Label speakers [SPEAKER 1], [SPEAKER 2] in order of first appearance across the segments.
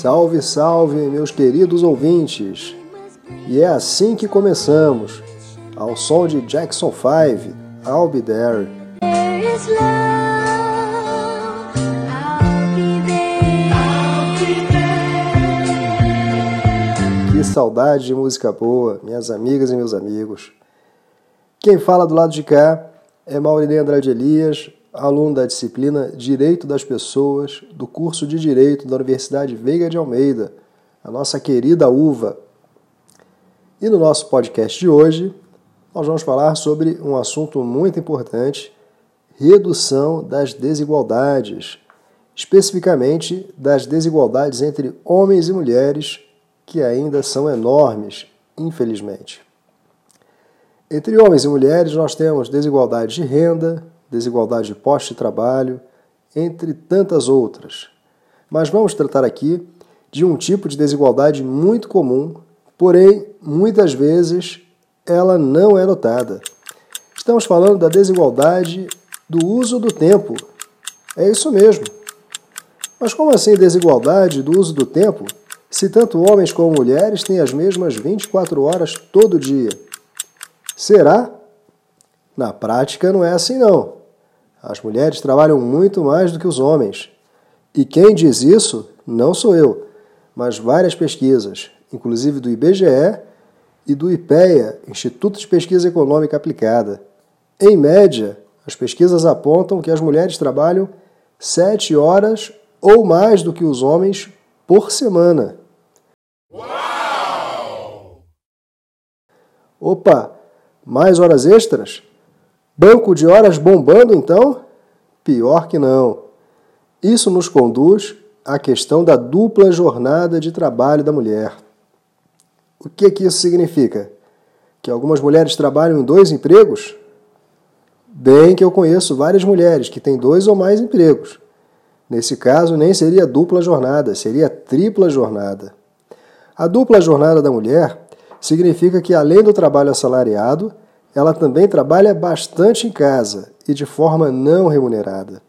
[SPEAKER 1] Salve, salve, meus queridos ouvintes! E é assim que começamos, ao som de Jackson 5, I'll Be There. Que saudade de música boa, minhas amigas e meus amigos. Quem fala do lado de cá é Maurinei Andrade Elias, aluno da disciplina Direito das Pessoas do curso de Direito da Universidade Veiga de Almeida, a nossa querida UVA. E no nosso podcast de hoje, nós vamos falar sobre um assunto muito importante: redução das desigualdades, especificamente das desigualdades entre homens e mulheres, que ainda são enormes, infelizmente. Entre homens e mulheres, nós temos desigualdade de renda, desigualdade de poste de trabalho, entre tantas outras. Mas vamos tratar aqui de um tipo de desigualdade muito comum, porém, muitas vezes, ela não é notada. Estamos falando da desigualdade do uso do tempo. É isso mesmo. Mas como assim desigualdade do uso do tempo, se tanto homens como mulheres têm as mesmas 24 horas todo dia? Será? Na prática não é assim não. As mulheres trabalham muito mais do que os homens. E quem diz isso não sou eu, mas várias pesquisas, inclusive do IBGE e do IPEA, Instituto de Pesquisa Econômica Aplicada. Em média, as pesquisas apontam que as mulheres trabalham sete horas ou mais do que os homens por semana. Uau! Opa, mais horas extras? Banco de horas bombando, então? Pior que não. Isso nos conduz à questão da dupla jornada de trabalho da mulher. O que, que isso significa? Que algumas mulheres trabalham em dois empregos? Bem que eu conheço várias mulheres que têm dois ou mais empregos. Nesse caso, nem seria dupla jornada, seria tripla jornada. A dupla jornada da mulher significa que, além do trabalho assalariado, ela também trabalha bastante em casa e de forma não remunerada.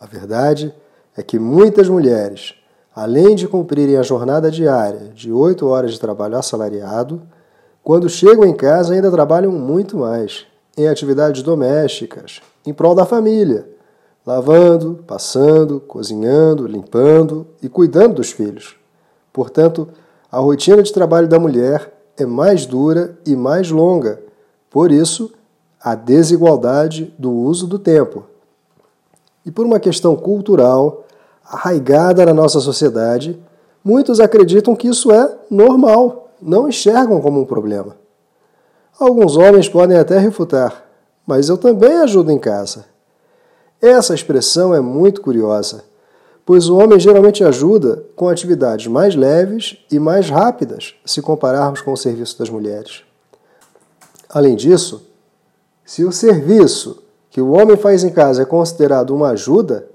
[SPEAKER 1] A verdade é que muitas mulheres, além de cumprirem a jornada diária de oito horas de trabalho assalariado, quando chegam em casa ainda trabalham muito mais, em atividades domésticas, em prol da família, lavando, passando, cozinhando, limpando e cuidando dos filhos. Portanto, a rotina de trabalho da mulher é mais dura e mais longa por isso, a desigualdade do uso do tempo. E por uma questão cultural arraigada na nossa sociedade, muitos acreditam que isso é normal, não enxergam como um problema. Alguns homens podem até refutar, mas eu também ajudo em casa. Essa expressão é muito curiosa, pois o homem geralmente ajuda com atividades mais leves e mais rápidas se compararmos com o serviço das mulheres. Além disso, se o serviço que o homem faz em casa é considerado uma ajuda,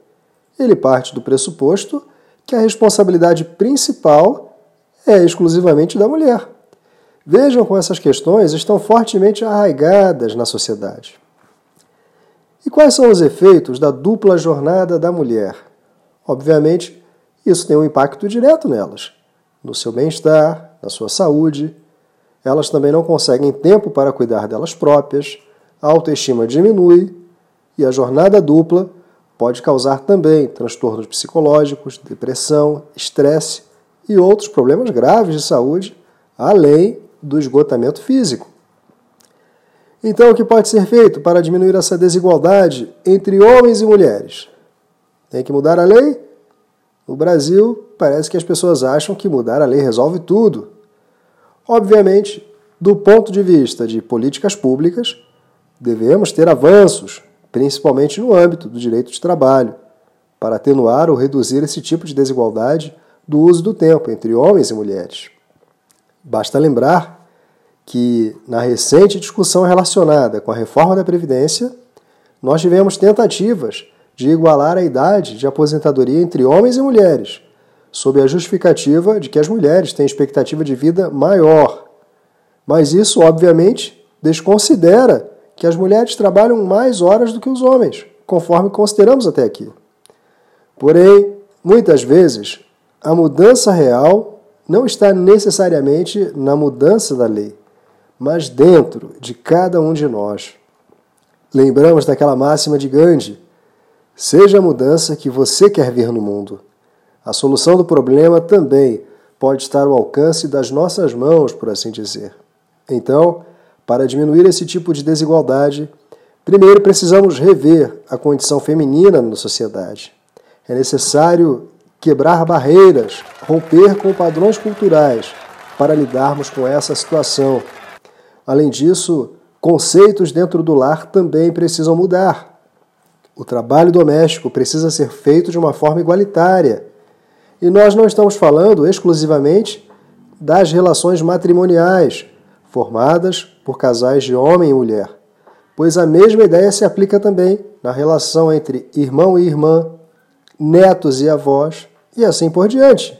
[SPEAKER 1] ele parte do pressuposto que a responsabilidade principal é exclusivamente da mulher. Vejam como essas questões estão fortemente arraigadas na sociedade. E quais são os efeitos da dupla jornada da mulher? Obviamente, isso tem um impacto direto nelas, no seu bem-estar, na sua saúde, elas também não conseguem tempo para cuidar delas próprias, a autoestima diminui e a jornada dupla pode causar também transtornos psicológicos, depressão, estresse e outros problemas graves de saúde, além do esgotamento físico. Então, o que pode ser feito para diminuir essa desigualdade entre homens e mulheres? Tem que mudar a lei? No Brasil, parece que as pessoas acham que mudar a lei resolve tudo. Obviamente, do ponto de vista de políticas públicas, devemos ter avanços, principalmente no âmbito do direito de trabalho, para atenuar ou reduzir esse tipo de desigualdade do uso do tempo entre homens e mulheres. Basta lembrar que, na recente discussão relacionada com a reforma da Previdência, nós tivemos tentativas de igualar a idade de aposentadoria entre homens e mulheres sob a justificativa de que as mulheres têm expectativa de vida maior. Mas isso, obviamente, desconsidera que as mulheres trabalham mais horas do que os homens, conforme consideramos até aqui. Porém, muitas vezes, a mudança real não está necessariamente na mudança da lei, mas dentro de cada um de nós. Lembramos daquela máxima de Gandhi: seja a mudança que você quer ver no mundo. A solução do problema também pode estar ao alcance das nossas mãos, por assim dizer. Então, para diminuir esse tipo de desigualdade, primeiro precisamos rever a condição feminina na sociedade. É necessário quebrar barreiras, romper com padrões culturais para lidarmos com essa situação. Além disso, conceitos dentro do lar também precisam mudar. O trabalho doméstico precisa ser feito de uma forma igualitária. E nós não estamos falando exclusivamente das relações matrimoniais, formadas por casais de homem e mulher, pois a mesma ideia se aplica também na relação entre irmão e irmã, netos e avós e assim por diante.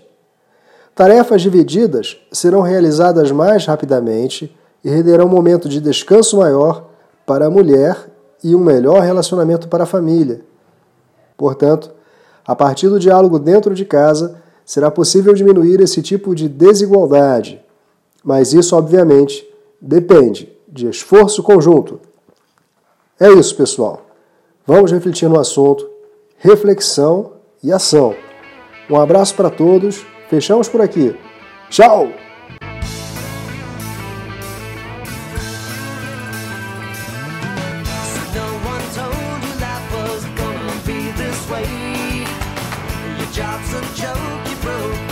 [SPEAKER 1] Tarefas divididas serão realizadas mais rapidamente e renderão um momento de descanso maior para a mulher e um melhor relacionamento para a família. Portanto, a partir do diálogo dentro de casa, será possível diminuir esse tipo de desigualdade. Mas isso, obviamente, depende de esforço conjunto. É isso, pessoal. Vamos refletir no assunto, reflexão e ação. Um abraço para todos. Fechamos por aqui. Tchau! Job's a joke you broke